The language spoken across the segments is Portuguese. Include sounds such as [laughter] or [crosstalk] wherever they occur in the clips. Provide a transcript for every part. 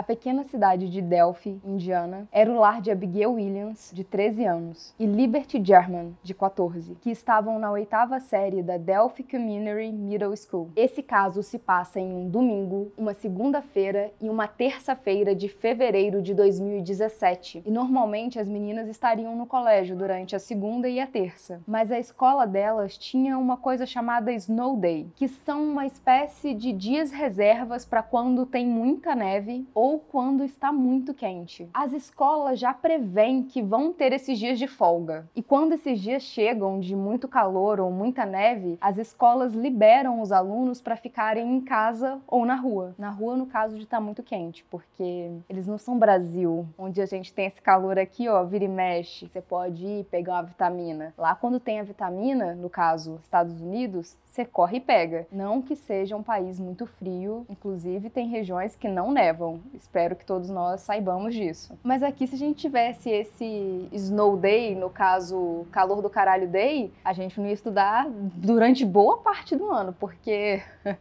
A pequena cidade de Delphi, Indiana, era o lar de Abigail Williams, de 13 anos, e Liberty German, de 14, que estavam na oitava série da Delphi Community Middle School. Esse caso se passa em um domingo, uma segunda-feira e uma terça-feira de fevereiro de 2017. E normalmente as meninas estariam no colégio durante a segunda e a terça, mas a escola delas tinha uma coisa chamada Snow Day, que são uma espécie de dias reservas para quando tem muita neve ou quando está muito quente. As escolas já preveem que vão ter esses dias de folga. E quando esses dias chegam de muito calor ou muita neve, as escolas liberam os alunos para ficarem em casa ou na rua. Na rua, no caso de estar tá muito quente, porque eles não são Brasil, onde a gente tem esse calor aqui, ó, vira e mexe. Você pode ir pegar uma vitamina. Lá, quando tem a vitamina, no caso, Estados Unidos, você corre e pega. Não que seja um país muito frio, inclusive tem regiões que não nevam. Espero que todos nós saibamos disso. Mas aqui, se a gente tivesse esse Snow Day, no caso, calor do caralho day, a gente não ia estudar durante boa parte do ano, porque [laughs]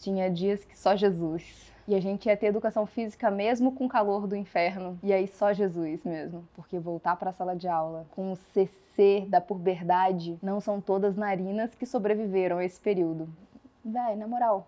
tinha dias que só Jesus. E a gente ia ter educação física mesmo com o calor do inferno. E aí só Jesus mesmo. Porque voltar para a sala de aula com o CC da puberdade não são todas narinas que sobreviveram a esse período. Véi, na moral,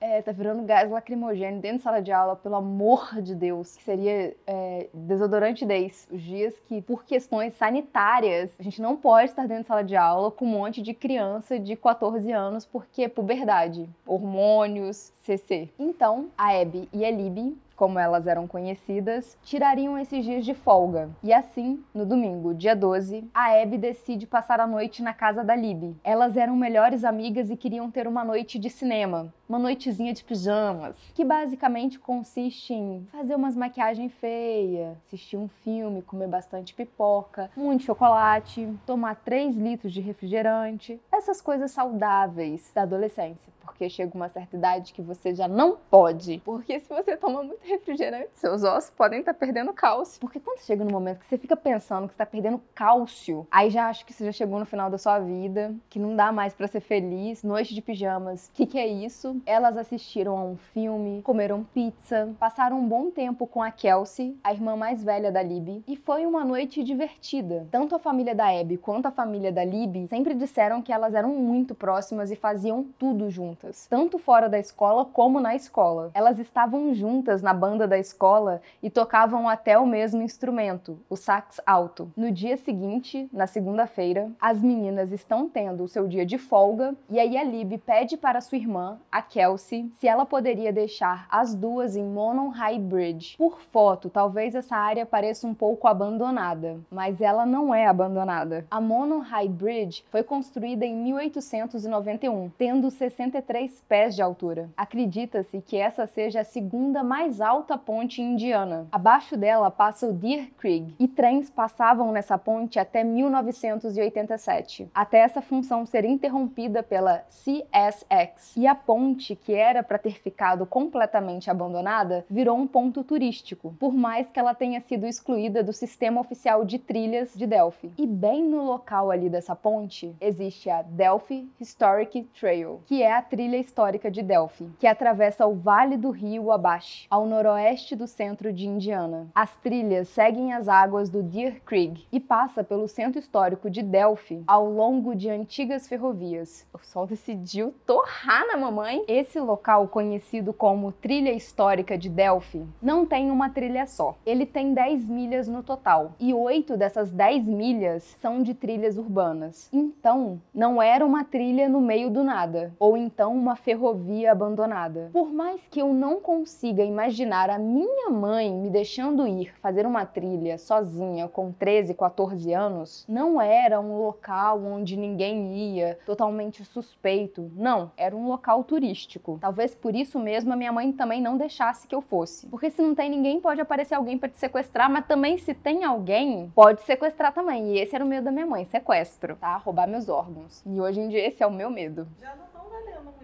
é, tá virando gás lacrimogêneo dentro da sala de aula, pelo amor de Deus. Que seria é, desodorante 10. Os dias que, por questões sanitárias, a gente não pode estar dentro da sala de aula com um monte de criança de 14 anos, porque é puberdade, hormônios, CC. Então, a Abby e a Libby como elas eram conhecidas, tirariam esses dias de folga. E assim, no domingo, dia 12, a Abby decide passar a noite na casa da Libby. Elas eram melhores amigas e queriam ter uma noite de cinema, uma noitezinha de pijamas, que basicamente consiste em fazer umas maquiagem feia, assistir um filme, comer bastante pipoca, muito chocolate, tomar 3 litros de refrigerante, essas coisas saudáveis da adolescência porque chega uma certa idade que você já não pode. Porque se você toma muito refrigerante, seus ossos podem estar tá perdendo cálcio. Porque quando chega no momento que você fica pensando que está perdendo cálcio, aí já acho que você já chegou no final da sua vida, que não dá mais para ser feliz, noite de pijamas. O que, que é isso? Elas assistiram a um filme, comeram pizza, passaram um bom tempo com a Kelsey, a irmã mais velha da Libby, e foi uma noite divertida. Tanto a família da Abby quanto a família da Libby sempre disseram que elas eram muito próximas e faziam tudo juntas juntas, tanto fora da escola como na escola. Elas estavam juntas na banda da escola e tocavam até o mesmo instrumento, o sax alto. No dia seguinte, na segunda-feira, as meninas estão tendo o seu dia de folga e aí a Lib pede para sua irmã, a Kelsey, se ela poderia deixar as duas em Monon High Bridge. Por foto, talvez essa área pareça um pouco abandonada, mas ela não é abandonada. A Monon High Bridge foi construída em 1891, tendo 63 53 pés de altura. Acredita-se que essa seja a segunda mais alta ponte indiana. Abaixo dela passa o Deer Creek e trens passavam nessa ponte até 1987, até essa função ser interrompida pela CSX. E a ponte, que era para ter ficado completamente abandonada, virou um ponto turístico, por mais que ela tenha sido excluída do sistema oficial de trilhas de Delphi. E bem no local ali dessa ponte existe a Delphi Historic Trail, que é a trilha histórica de Delphi, que atravessa o Vale do Rio Abash, ao noroeste do centro de Indiana. As trilhas seguem as águas do Deer Creek e passa pelo centro histórico de Delphi ao longo de antigas ferrovias. O sol decidiu torrar na mamãe. Esse local, conhecido como Trilha Histórica de Delphi, não tem uma trilha só. Ele tem 10 milhas no total e oito dessas 10 milhas são de trilhas urbanas. Então, não era uma trilha no meio do nada, ou então então uma ferrovia abandonada. Por mais que eu não consiga imaginar a minha mãe me deixando ir fazer uma trilha sozinha com 13, 14 anos, não era um local onde ninguém ia, totalmente suspeito. Não, era um local turístico. Talvez por isso mesmo a minha mãe também não deixasse que eu fosse. Porque se não tem ninguém, pode aparecer alguém para te sequestrar, mas também se tem alguém, pode sequestrar também. E esse era o medo da minha mãe, sequestro, tá? Roubar meus órgãos. E hoje em dia esse é o meu medo.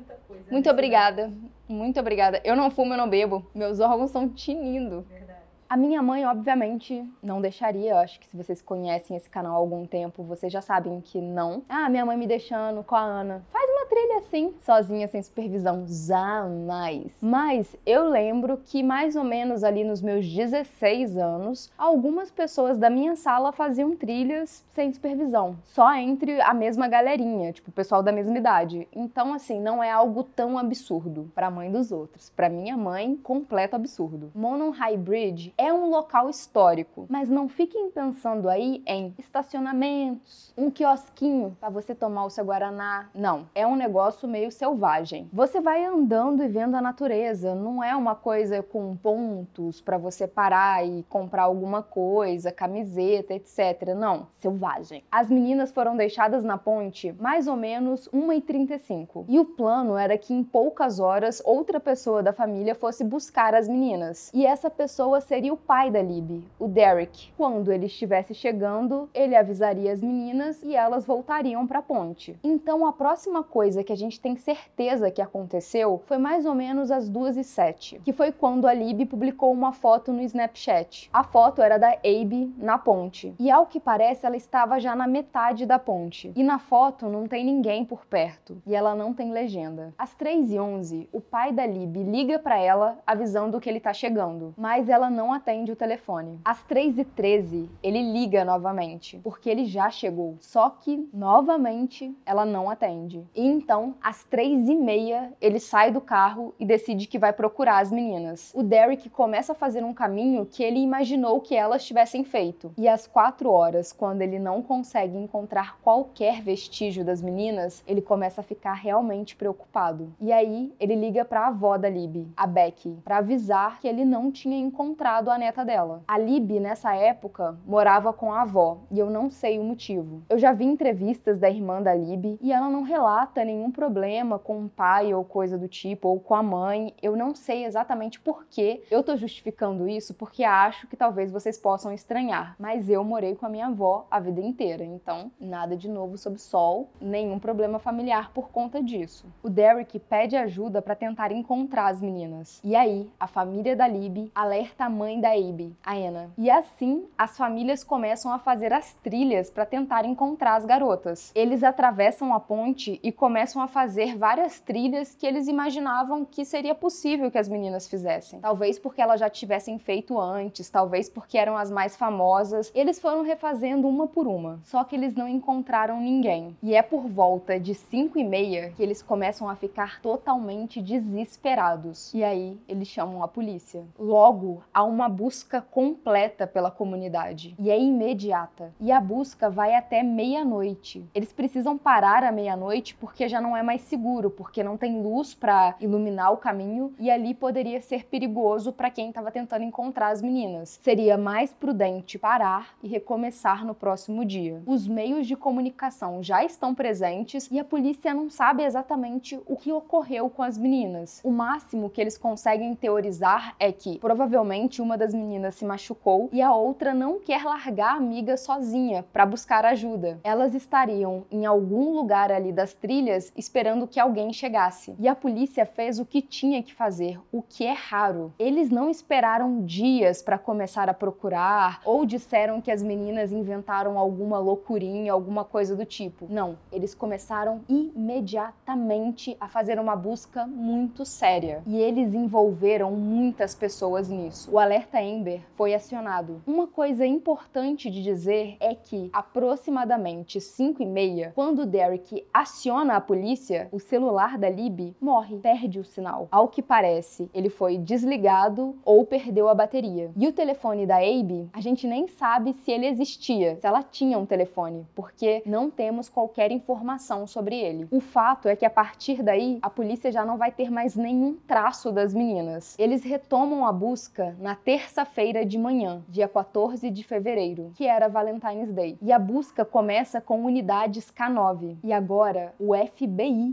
Muita coisa. Muito obrigada. Muito obrigada. Eu não fumo, eu não bebo. Meus órgãos estão tinindo. Verdade. A minha mãe, obviamente, não deixaria. Eu acho que se vocês conhecem esse canal há algum tempo, vocês já sabem que não. Ah, minha mãe me deixando com a Ana. Faz uma assim, sozinha, sem supervisão, jamais. Mas eu lembro que mais ou menos ali nos meus 16 anos, algumas pessoas da minha sala faziam trilhas sem supervisão, só entre a mesma galerinha, tipo, o pessoal da mesma idade. Então, assim, não é algo tão absurdo para a mãe dos outros. Para minha mãe, completo absurdo. Monon High Bridge é um local histórico, mas não fiquem pensando aí em estacionamentos, um quiosquinho para você tomar o seu guaraná. Não, é um negócio meio selvagem. Você vai andando e vendo a natureza, não é uma coisa com pontos para você parar e comprar alguma coisa, camiseta, etc. Não, selvagem. As meninas foram deixadas na ponte mais ou menos 1h35 e o plano era que em poucas horas outra pessoa da família fosse buscar as meninas. E essa pessoa seria o pai da Libby, o Derek. Quando ele estivesse chegando, ele avisaria as meninas e elas voltariam para a ponte. Então a próxima coisa que a gente tem certeza que aconteceu foi mais ou menos às 2 e 07 que foi quando a Libby publicou uma foto no Snapchat. A foto era da Abe na ponte. E ao que parece, ela estava já na metade da ponte. E na foto não tem ninguém por perto. E ela não tem legenda. Às 3 e 11 o pai da Libby liga para ela avisando que ele tá chegando. Mas ela não atende o telefone. Às 3 e 13 ele liga novamente. Porque ele já chegou. Só que, novamente, ela não atende. E então, às 3 e meia, ele sai do carro e decide que vai procurar as meninas. O Derek começa a fazer um caminho que ele imaginou que elas tivessem feito. E às 4 horas, quando ele não consegue encontrar qualquer vestígio das meninas, ele começa a ficar realmente preocupado. E aí, ele liga para a avó da Libby, a Becky, para avisar que ele não tinha encontrado a neta dela. A Libby, nessa época, morava com a avó, e eu não sei o motivo. Eu já vi entrevistas da irmã da Libby e ela não relata nenhum problema com o pai ou coisa do tipo, ou com a mãe. Eu não sei exatamente por que eu tô justificando isso, porque acho que talvez vocês possam estranhar. Mas eu morei com a minha avó a vida inteira, então nada de novo sob sol, nenhum problema familiar por conta disso. O Derek pede ajuda para tentar encontrar as meninas. E aí, a família da Libby alerta a mãe da Abe, a Anna. E assim, as famílias começam a fazer as trilhas para tentar encontrar as garotas. Eles atravessam a ponte e começam a fazer várias trilhas que eles imaginavam que seria possível que as meninas fizessem. Talvez porque elas já tivessem feito antes, talvez porque eram as mais famosas. Eles foram refazendo uma por uma, só que eles não encontraram ninguém. E é por volta de 5 e meia que eles começam a ficar totalmente desesperados. E aí eles chamam a polícia. Logo, há uma busca completa pela comunidade e é imediata. E a busca vai até meia-noite. Eles precisam parar à meia-noite porque já não é mais seguro, porque não tem luz para iluminar o caminho e ali poderia ser perigoso para quem estava tentando encontrar as meninas. Seria mais prudente parar e recomeçar no próximo dia. Os meios de comunicação já estão presentes e a polícia não sabe exatamente o que ocorreu com as meninas. O máximo que eles conseguem teorizar é que provavelmente uma das meninas se machucou e a outra não quer largar a amiga sozinha para buscar ajuda. Elas estariam em algum lugar ali das trilhas esperando que alguém chegasse. E a polícia fez o que tinha que fazer, o que é raro. Eles não esperaram dias para começar a procurar ou disseram que as meninas inventaram alguma loucurinha, alguma coisa do tipo. Não, eles começaram imediatamente a fazer uma busca muito séria e eles envolveram muitas pessoas nisso. O alerta Amber foi acionado. Uma coisa importante de dizer é que aproximadamente 5 e meia, quando Derek aciona a polícia, o celular da Libby morre, perde o sinal. Ao que parece, ele foi desligado ou perdeu a bateria. E o telefone da Abe, a gente nem sabe se ele existia, se ela tinha um telefone, porque não temos qualquer informação sobre ele. O fato é que a partir daí, a polícia já não vai ter mais nenhum traço das meninas. Eles retomam a busca na terça-feira de manhã, dia 14 de fevereiro, que era Valentine's Day. E a busca começa com unidades K9. E agora o FBI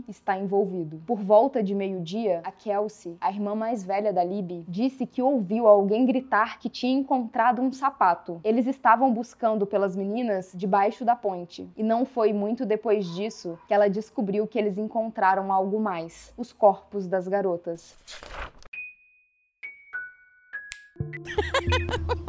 está envolvido. Por volta de meio-dia, a Kelsey, a irmã mais velha da Libby, disse que ouviu alguém gritar que tinha encontrado um sapato. Eles estavam buscando pelas meninas debaixo da ponte. E não foi muito depois disso que ela descobriu que eles encontraram algo mais: os corpos das garotas. [laughs]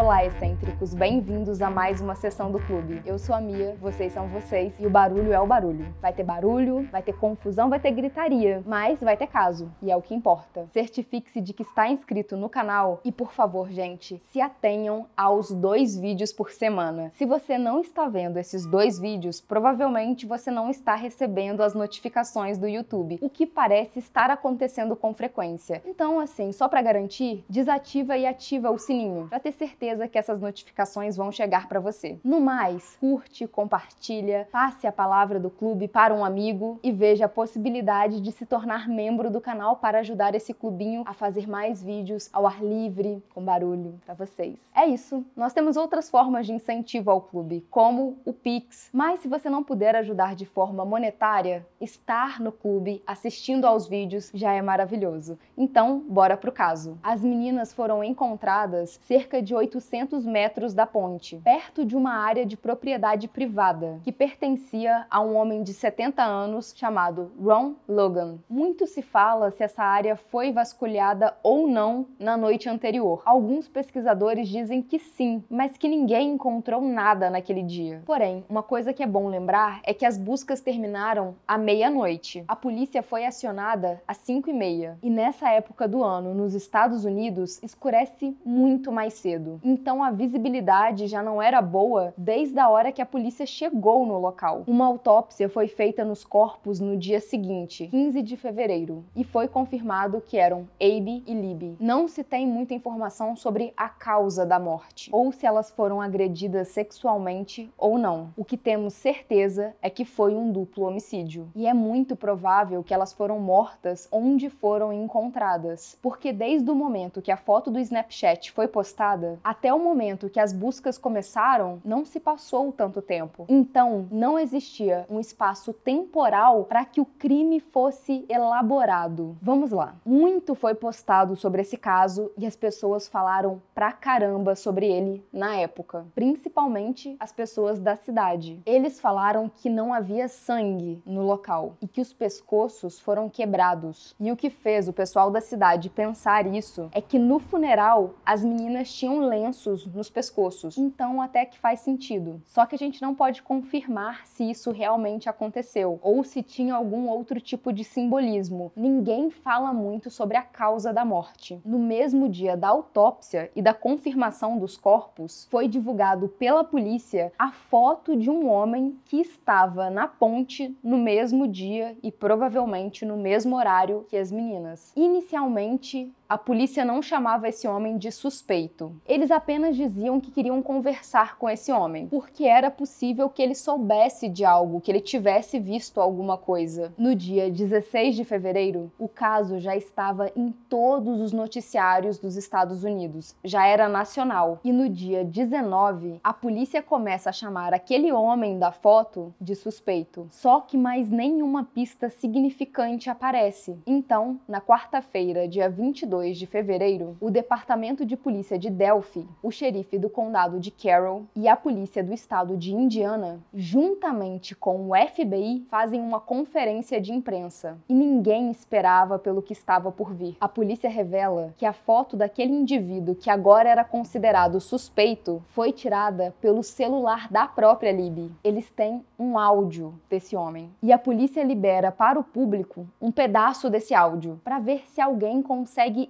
Olá, excêntricos, bem-vindos a mais uma sessão do clube. Eu sou a Mia, vocês são vocês e o barulho é o barulho. Vai ter barulho, vai ter confusão, vai ter gritaria, mas vai ter caso e é o que importa. Certifique-se de que está inscrito no canal e, por favor, gente, se atenham aos dois vídeos por semana. Se você não está vendo esses dois vídeos, provavelmente você não está recebendo as notificações do YouTube, o que parece estar acontecendo com frequência. Então, assim, só para garantir, desativa e ativa o sininho para ter certeza certeza que essas notificações vão chegar para você. No mais, curte, compartilha, passe a palavra do clube para um amigo e veja a possibilidade de se tornar membro do canal para ajudar esse clubinho a fazer mais vídeos ao ar livre, com barulho para vocês. É isso. Nós temos outras formas de incentivo ao clube, como o Pix. Mas se você não puder ajudar de forma monetária, estar no clube assistindo aos vídeos já é maravilhoso. Então, bora pro caso. As meninas foram encontradas cerca de 800 metros da ponte, perto de uma área de propriedade privada que pertencia a um homem de 70 anos chamado Ron Logan. Muito se fala se essa área foi vasculhada ou não na noite anterior. Alguns pesquisadores dizem que sim, mas que ninguém encontrou nada naquele dia. Porém, uma coisa que é bom lembrar é que as buscas terminaram à meia-noite. A polícia foi acionada às 5 e meia. E nessa época do ano, nos Estados Unidos, escurece muito mais cedo. Então a visibilidade já não era boa desde a hora que a polícia chegou no local. Uma autópsia foi feita nos corpos no dia seguinte, 15 de fevereiro, e foi confirmado que eram Abe e Libby. Não se tem muita informação sobre a causa da morte, ou se elas foram agredidas sexualmente ou não. O que temos certeza é que foi um duplo homicídio. E é muito provável que elas foram mortas onde foram encontradas, porque desde o momento que a foto do Snapchat foi postada, até o momento que as buscas começaram, não se passou tanto tempo. Então, não existia um espaço temporal para que o crime fosse elaborado. Vamos lá. Muito foi postado sobre esse caso e as pessoas falaram pra caramba sobre ele na época, principalmente as pessoas da cidade. Eles falaram que não havia sangue no local e que os pescoços foram quebrados. E o que fez o pessoal da cidade pensar isso é que no funeral as meninas tinham lenços nos pescoços. Então, até que faz sentido. Só que a gente não pode confirmar se isso realmente aconteceu ou se tinha algum outro tipo de simbolismo. Ninguém fala muito sobre a causa da morte. No mesmo dia da autópsia e da confirmação dos corpos, foi divulgado pela polícia a foto de um homem que estava na ponte no mesmo dia e provavelmente no mesmo horário que as meninas. Inicialmente, a polícia não chamava esse homem de suspeito. Eles apenas diziam que queriam conversar com esse homem, porque era possível que ele soubesse de algo, que ele tivesse visto alguma coisa. No dia 16 de fevereiro, o caso já estava em todos os noticiários dos Estados Unidos, já era nacional. E no dia 19, a polícia começa a chamar aquele homem da foto de suspeito. Só que mais nenhuma pista significante aparece. Então, na quarta-feira, dia 22, 2 de fevereiro, o Departamento de Polícia de Delphi, o xerife do condado de Carroll e a polícia do estado de Indiana, juntamente com o FBI, fazem uma conferência de imprensa. E ninguém esperava pelo que estava por vir. A polícia revela que a foto daquele indivíduo que agora era considerado suspeito foi tirada pelo celular da própria Libby. Eles têm um áudio desse homem. E a polícia libera para o público um pedaço desse áudio para ver se alguém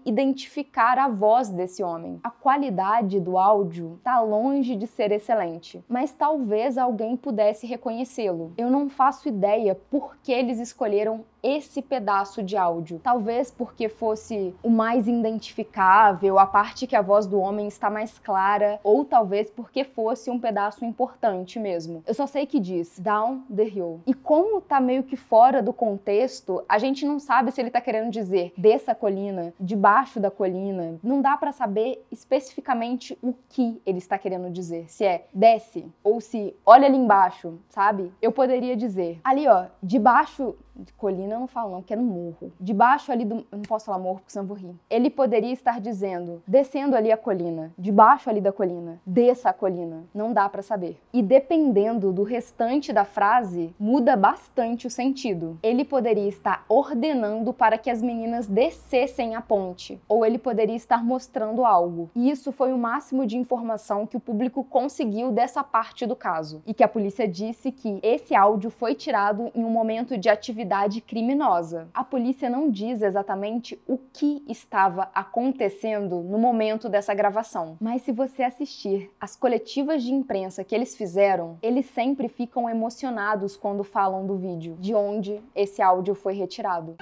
identificar a voz desse homem. A qualidade do áudio está longe de ser excelente, mas talvez alguém pudesse reconhecê-lo. Eu não faço ideia por que eles escolheram esse pedaço de áudio. Talvez porque fosse o mais identificável, a parte que a voz do homem está mais clara, ou talvez porque fosse um pedaço importante mesmo. Eu só sei que diz down the hill. E como tá meio que fora do contexto, a gente não sabe se ele tá querendo dizer desça a colina, debaixo da colina. Não dá para saber especificamente o que ele está querendo dizer. Se é desce ou se olha ali embaixo, sabe? Eu poderia dizer ali, ó, debaixo colina eu não falo não, que é no morro. Debaixo ali do, eu não posso falar morro porque senão vou rir. Ele poderia estar dizendo, descendo ali a colina, debaixo ali da colina, desça a colina. Não dá para saber. E dependendo do restante da frase, muda bastante o sentido. Ele poderia estar ordenando para que as meninas descessem a ponte, ou ele poderia estar mostrando algo. E isso foi o máximo de informação que o público conseguiu dessa parte do caso. E que a polícia disse que esse áudio foi tirado em um momento de atividade criminosa. A polícia não diz exatamente o que estava acontecendo no momento dessa gravação, mas se você assistir as coletivas de imprensa que eles fizeram, eles sempre ficam emocionados quando falam do vídeo, de onde esse áudio foi retirado.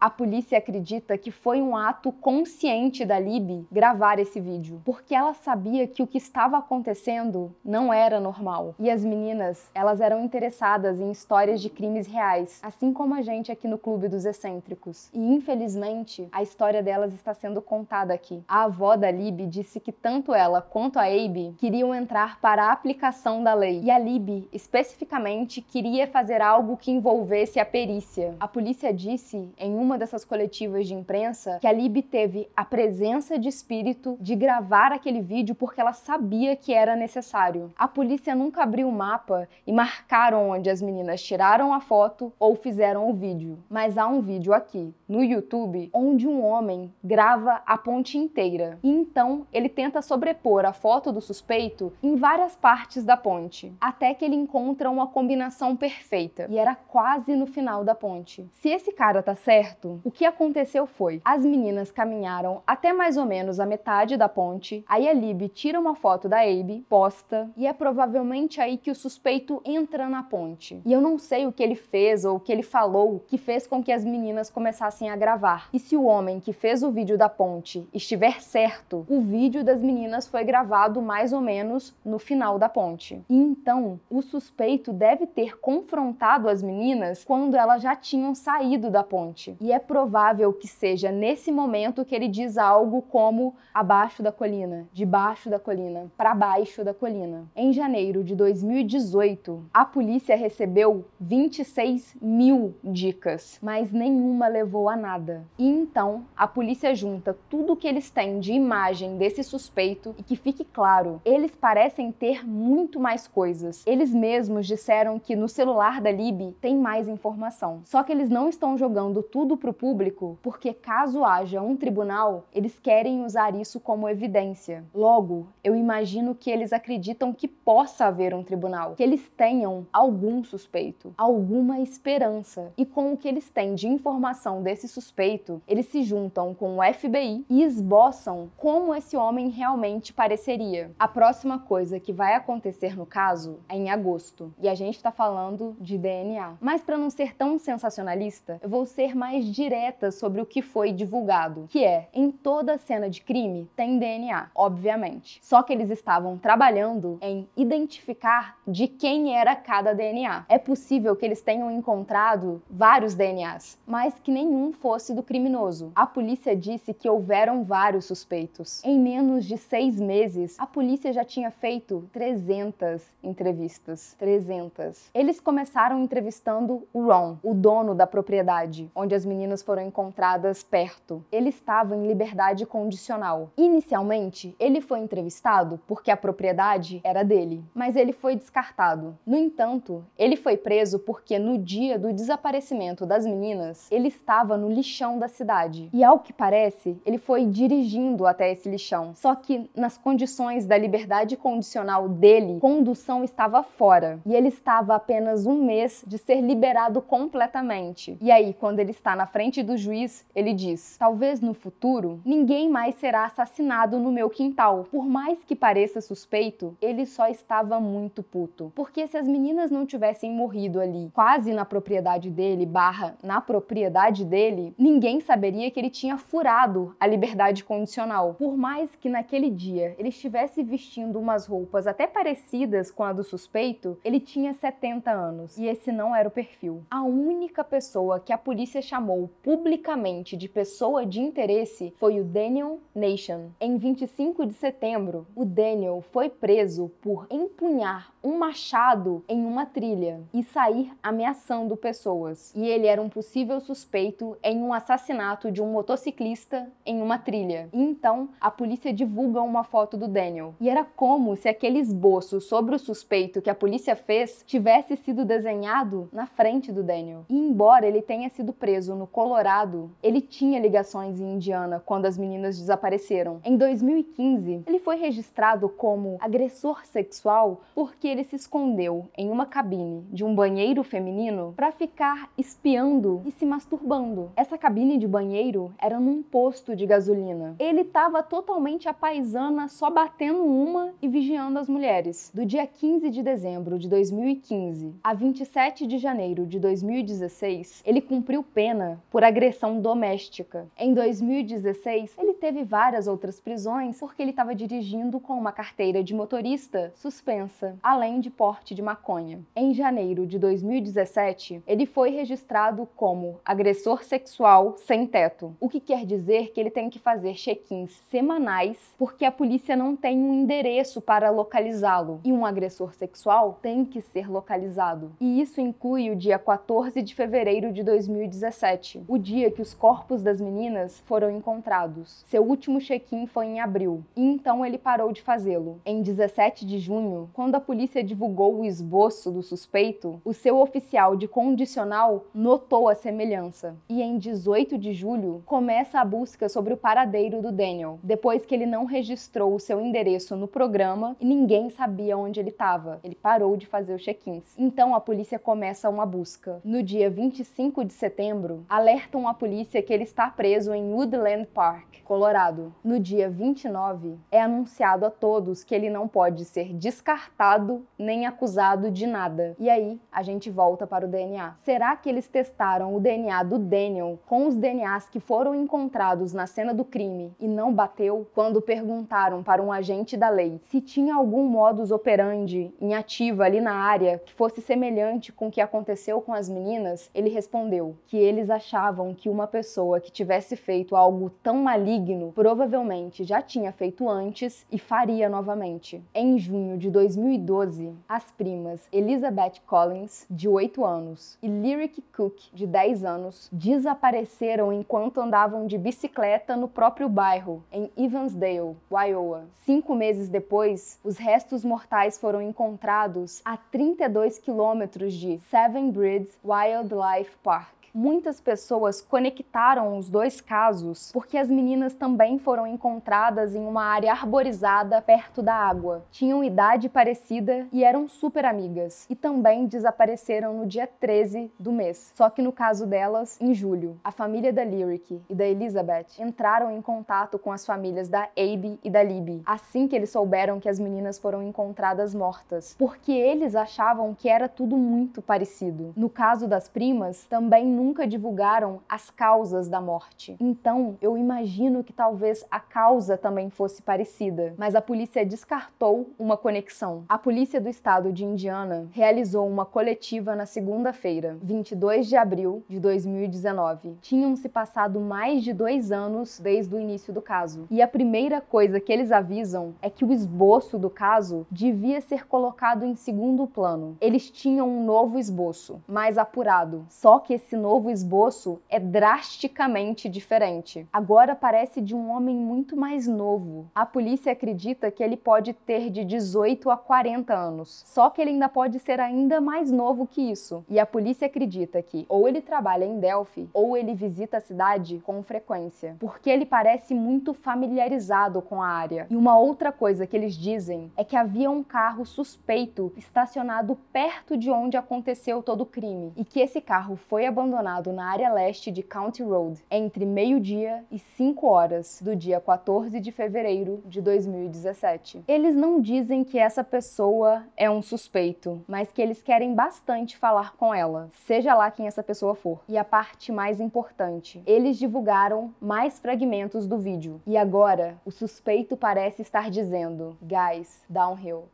A polícia acredita que foi um ato consciente da Lib gravar esse vídeo, porque ela sabia que o que estava acontecendo não era normal. E as meninas, elas eram interessadas em histórias de crimes reais, assim como a gente aqui no Clube dos Excêntricos. E infelizmente, a história delas está sendo contada aqui. A avó da Lib disse que tanto ela quanto a Abe queriam entrar para a aplicação da lei. E a Lib, especificamente, queria fazer algo que envolvesse a perícia. A polícia disse em um uma dessas coletivas de imprensa que a Lib teve a presença de espírito de gravar aquele vídeo porque ela sabia que era necessário. A polícia nunca abriu o mapa e marcaram onde as meninas tiraram a foto ou fizeram o vídeo, mas há um vídeo aqui no YouTube onde um homem grava a ponte inteira e então ele tenta sobrepor a foto do suspeito em várias partes da ponte, até que ele encontra uma combinação perfeita e era quase no final da ponte. Se esse cara tá certo, o que aconteceu foi: as meninas caminharam até mais ou menos a metade da ponte, aí a Lib tira uma foto da Abe, posta, e é provavelmente aí que o suspeito entra na ponte. E eu não sei o que ele fez ou o que ele falou que fez com que as meninas começassem a gravar. E se o homem que fez o vídeo da ponte estiver certo, o vídeo das meninas foi gravado mais ou menos no final da ponte. E então, o suspeito deve ter confrontado as meninas quando elas já tinham saído da ponte. E é provável que seja nesse momento que ele diz algo como abaixo da colina, debaixo da colina, para baixo da colina. Em janeiro de 2018, a polícia recebeu 26 mil dicas, mas nenhuma levou a nada. E então a polícia junta tudo que eles têm de imagem desse suspeito e que fique claro, eles parecem ter muito mais coisas. Eles mesmos disseram que no celular da Lib tem mais informação. Só que eles não estão jogando tudo para o público, porque caso haja um tribunal, eles querem usar isso como evidência. Logo, eu imagino que eles acreditam que possa haver um tribunal, que eles tenham algum suspeito, alguma esperança. E com o que eles têm de informação desse suspeito, eles se juntam com o FBI e esboçam como esse homem realmente pareceria. A próxima coisa que vai acontecer no caso é em agosto, e a gente está falando de DNA. Mas para não ser tão sensacionalista, eu vou ser mais diretas sobre o que foi divulgado, que é em toda cena de crime tem DNA, obviamente. Só que eles estavam trabalhando em identificar de quem era cada DNA. É possível que eles tenham encontrado vários DNAs, mas que nenhum fosse do criminoso. A polícia disse que houveram vários suspeitos. Em menos de seis meses, a polícia já tinha feito 300 entrevistas. 300. Eles começaram entrevistando o Ron, o dono da propriedade, onde as meninas foram encontradas perto. Ele estava em liberdade condicional. Inicialmente, ele foi entrevistado porque a propriedade era dele, mas ele foi descartado. No entanto, ele foi preso porque no dia do desaparecimento das meninas, ele estava no lixão da cidade. E ao que parece, ele foi dirigindo até esse lixão. Só que nas condições da liberdade condicional dele, condução estava fora e ele estava apenas um mês de ser liberado completamente. E aí, quando ele está na frente do juiz, ele diz: Talvez no futuro ninguém mais será assassinado no meu quintal. Por mais que pareça suspeito, ele só estava muito puto. Porque se as meninas não tivessem morrido ali, quase na propriedade dele, barra na propriedade dele, ninguém saberia que ele tinha furado a liberdade condicional. Por mais que naquele dia ele estivesse vestindo umas roupas até parecidas com a do suspeito, ele tinha 70 anos e esse não era o perfil. A única pessoa que a polícia chamou chamou publicamente de pessoa de interesse foi o Daniel Nation. Em 25 de setembro, o Daniel foi preso por empunhar um machado em uma trilha e sair ameaçando pessoas. E ele era um possível suspeito em um assassinato de um motociclista em uma trilha. E então a polícia divulga uma foto do Daniel. E era como se aquele esboço sobre o suspeito que a polícia fez tivesse sido desenhado na frente do Daniel. E embora ele tenha sido preso no Colorado, ele tinha ligações em Indiana quando as meninas desapareceram. Em 2015, ele foi registrado como agressor sexual porque ele se escondeu em uma cabine de um banheiro feminino para ficar espiando e se masturbando. Essa cabine de banheiro era num posto de gasolina. Ele estava totalmente apaisana, só batendo uma e vigiando as mulheres. Do dia 15 de dezembro de 2015 a 27 de janeiro de 2016, ele cumpriu pena por agressão doméstica. Em 2016, ele teve várias outras prisões porque ele estava dirigindo com uma carteira de motorista suspensa, além de porte de maconha. Em janeiro de 2017, ele foi registrado como agressor sexual sem teto, o que quer dizer que ele tem que fazer check-ins semanais porque a polícia não tem um endereço para localizá-lo e um agressor sexual tem que ser localizado. E isso inclui o dia 14 de fevereiro de 2017, o dia que os corpos das meninas foram encontrados. Seu último check-in foi em abril, e então ele parou de fazê-lo. Em 17 de junho, quando a polícia divulgou o esboço do suspeito, o seu oficial de condicional notou a semelhança. E em 18 de julho, começa a busca sobre o paradeiro do Daniel, depois que ele não registrou o seu endereço no programa e ninguém sabia onde ele estava. Ele parou de fazer os check-ins. Então a polícia começa uma busca. No dia 25 de setembro, alertam a polícia que ele está preso em Woodland Park, Colorado. No dia 29, é anunciado a todos que ele não pode ser descartado nem acusado de nada. E aí, a gente volta para o DNA. Será que eles testaram o DNA do Daniel com os DNAs que foram encontrados na cena do crime e não bateu? Quando perguntaram para um agente da lei se tinha algum modus operandi em ativa ali na área que fosse semelhante com o que aconteceu com as meninas, ele respondeu que eles achavam que uma pessoa que tivesse feito algo tão maligno provavelmente já tinha feito antes e faria novamente. Em junho de 2012, as primas Elizabeth Collins, de 8 anos, e Lyric Cook, de 10 anos, desapareceram enquanto andavam de bicicleta no próprio bairro, em Evansdale, Iowa. Cinco meses depois, os restos mortais foram encontrados a 32 quilômetros de Seven Bridges Wildlife Park muitas pessoas conectaram os dois casos porque as meninas também foram encontradas em uma área arborizada perto da água. Tinham idade parecida e eram super amigas. E também desapareceram no dia 13 do mês. Só que no caso delas, em julho. A família da Lyric e da Elizabeth entraram em contato com as famílias da Abe e da Libby assim que eles souberam que as meninas foram encontradas mortas, porque eles achavam que era tudo muito parecido. No caso das primas, também nunca divulgaram as causas da morte. Então, eu imagino que talvez a causa também fosse parecida, mas a polícia descartou uma conexão. A polícia do estado de Indiana realizou uma coletiva na segunda-feira, 22 de abril de 2019. Tinham se passado mais de dois anos desde o início do caso. E a primeira coisa que eles avisam é que o esboço do caso devia ser colocado em segundo plano. Eles tinham um novo esboço, mais apurado. Só que esse novo novo esboço é drasticamente diferente. Agora parece de um homem muito mais novo. A polícia acredita que ele pode ter de 18 a 40 anos. Só que ele ainda pode ser ainda mais novo que isso. E a polícia acredita que ou ele trabalha em Delphi ou ele visita a cidade com frequência, porque ele parece muito familiarizado com a área. E uma outra coisa que eles dizem é que havia um carro suspeito estacionado perto de onde aconteceu todo o crime e que esse carro foi abandonado na área leste de County Road entre meio-dia e 5 horas do dia 14 de fevereiro de 2017. Eles não dizem que essa pessoa é um suspeito, mas que eles querem bastante falar com ela, seja lá quem essa pessoa for. E a parte mais importante, eles divulgaram mais fragmentos do vídeo. E agora, o suspeito parece estar dizendo: Guys, downhill.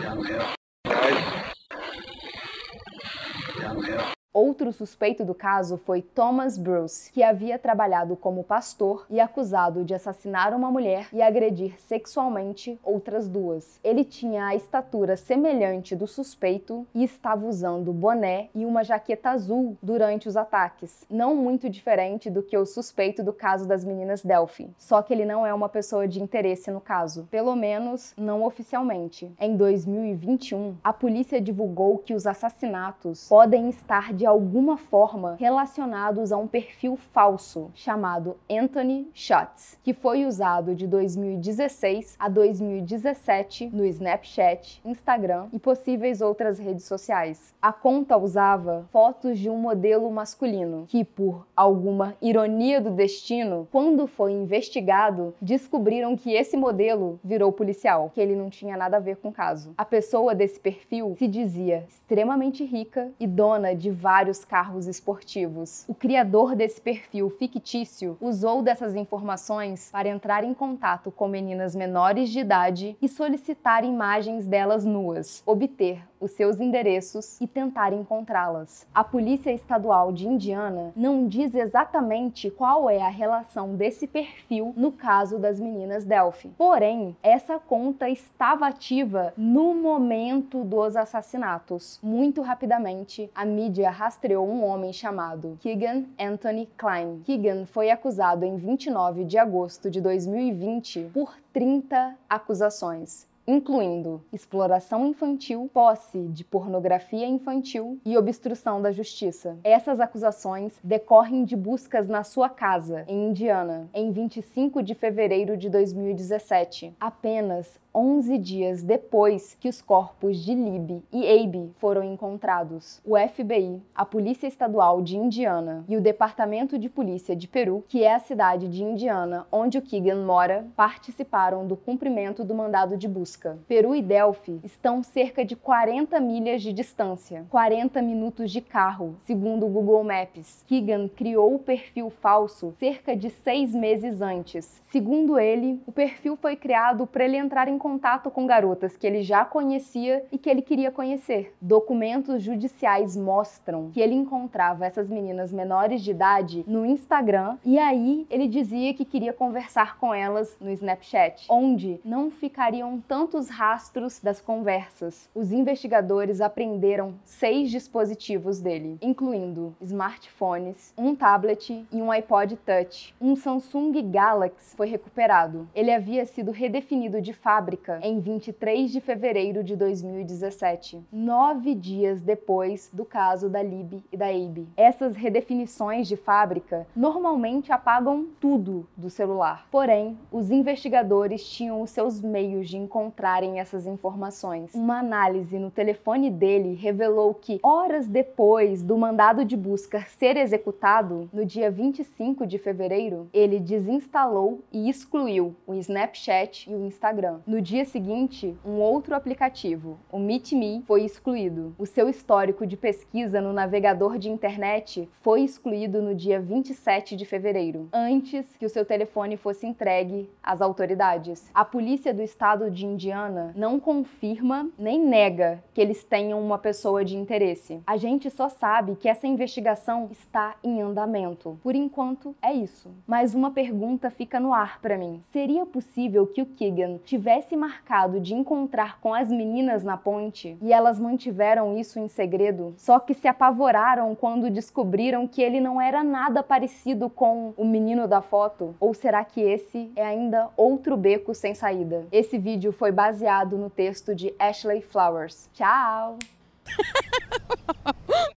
Downhill. Guys. Outro suspeito do caso foi Thomas Bruce, que havia trabalhado como pastor e acusado de assassinar uma mulher e agredir sexualmente outras duas. Ele tinha a estatura semelhante do suspeito e estava usando boné e uma jaqueta azul durante os ataques, não muito diferente do que o suspeito do caso das meninas Delphi. Só que ele não é uma pessoa de interesse no caso, pelo menos não oficialmente. Em 2021, a polícia divulgou que os assassinatos podem estar de alguma forma relacionados a um perfil falso chamado Anthony Shots, que foi usado de 2016 a 2017 no Snapchat, Instagram e possíveis outras redes sociais. A conta usava fotos de um modelo masculino que, por alguma ironia do destino, quando foi investigado, descobriram que esse modelo virou policial, que ele não tinha nada a ver com o caso. A pessoa desse perfil se dizia extremamente rica e dona de vários carros esportivos. O criador desse perfil fictício usou dessas informações para entrar em contato com meninas menores de idade e solicitar imagens delas nuas, obter os seus endereços e tentar encontrá-las. A Polícia Estadual de Indiana não diz exatamente qual é a relação desse perfil no caso das meninas Delphi. Porém, essa conta estava ativa no momento dos assassinatos. Muito rapidamente, a mídia rastreou um homem chamado Keegan Anthony Klein. Keegan foi acusado em 29 de agosto de 2020 por 30 acusações incluindo exploração infantil, posse de pornografia infantil e obstrução da justiça. Essas acusações decorrem de buscas na sua casa, em Indiana, em 25 de fevereiro de 2017, apenas 11 dias depois que os corpos de Libby e Abe foram encontrados. O FBI, a Polícia Estadual de Indiana e o Departamento de Polícia de Peru, que é a cidade de Indiana onde o Keegan mora, participaram do cumprimento do mandado de busca. Peru e Delphi estão cerca de 40 milhas de distância, 40 minutos de carro, segundo o Google Maps. Keegan criou o perfil falso cerca de seis meses antes. Segundo ele, o perfil foi criado para ele entrar em contato com garotas que ele já conhecia e que ele queria conhecer. Documentos judiciais mostram que ele encontrava essas meninas menores de idade no Instagram e aí ele dizia que queria conversar com elas no Snapchat, onde não ficariam tantos rastros das conversas. Os investigadores apreenderam seis dispositivos dele, incluindo smartphones, um tablet e um iPod Touch. Um Samsung Galaxy foi recuperado. Ele havia sido redefinido de fábrica em 23 de fevereiro de 2017, nove dias depois do caso da Lib e da Abe. Essas redefinições de fábrica normalmente apagam tudo do celular. Porém, os investigadores tinham os seus meios de encontrarem essas informações. Uma análise no telefone dele revelou que, horas depois do mandado de busca ser executado, no dia 25 de fevereiro, ele desinstalou e excluiu o Snapchat e o Instagram. No dia seguinte, um outro aplicativo, o MeetMe, foi excluído. O seu histórico de pesquisa no navegador de internet foi excluído no dia 27 de fevereiro, antes que o seu telefone fosse entregue às autoridades. A polícia do estado de Indiana não confirma nem nega que eles tenham uma pessoa de interesse. A gente só sabe que essa investigação está em andamento. Por enquanto, é isso. Mas uma pergunta fica no ar para mim. Seria possível que o Keegan tivesse marcado de encontrar com as meninas na ponte e elas mantiveram isso em segredo, só que se apavoraram quando descobriram que ele não era nada parecido com o menino da foto? Ou será que esse é ainda outro beco sem saída? Esse vídeo foi baseado no texto de Ashley Flowers. Tchau! [laughs]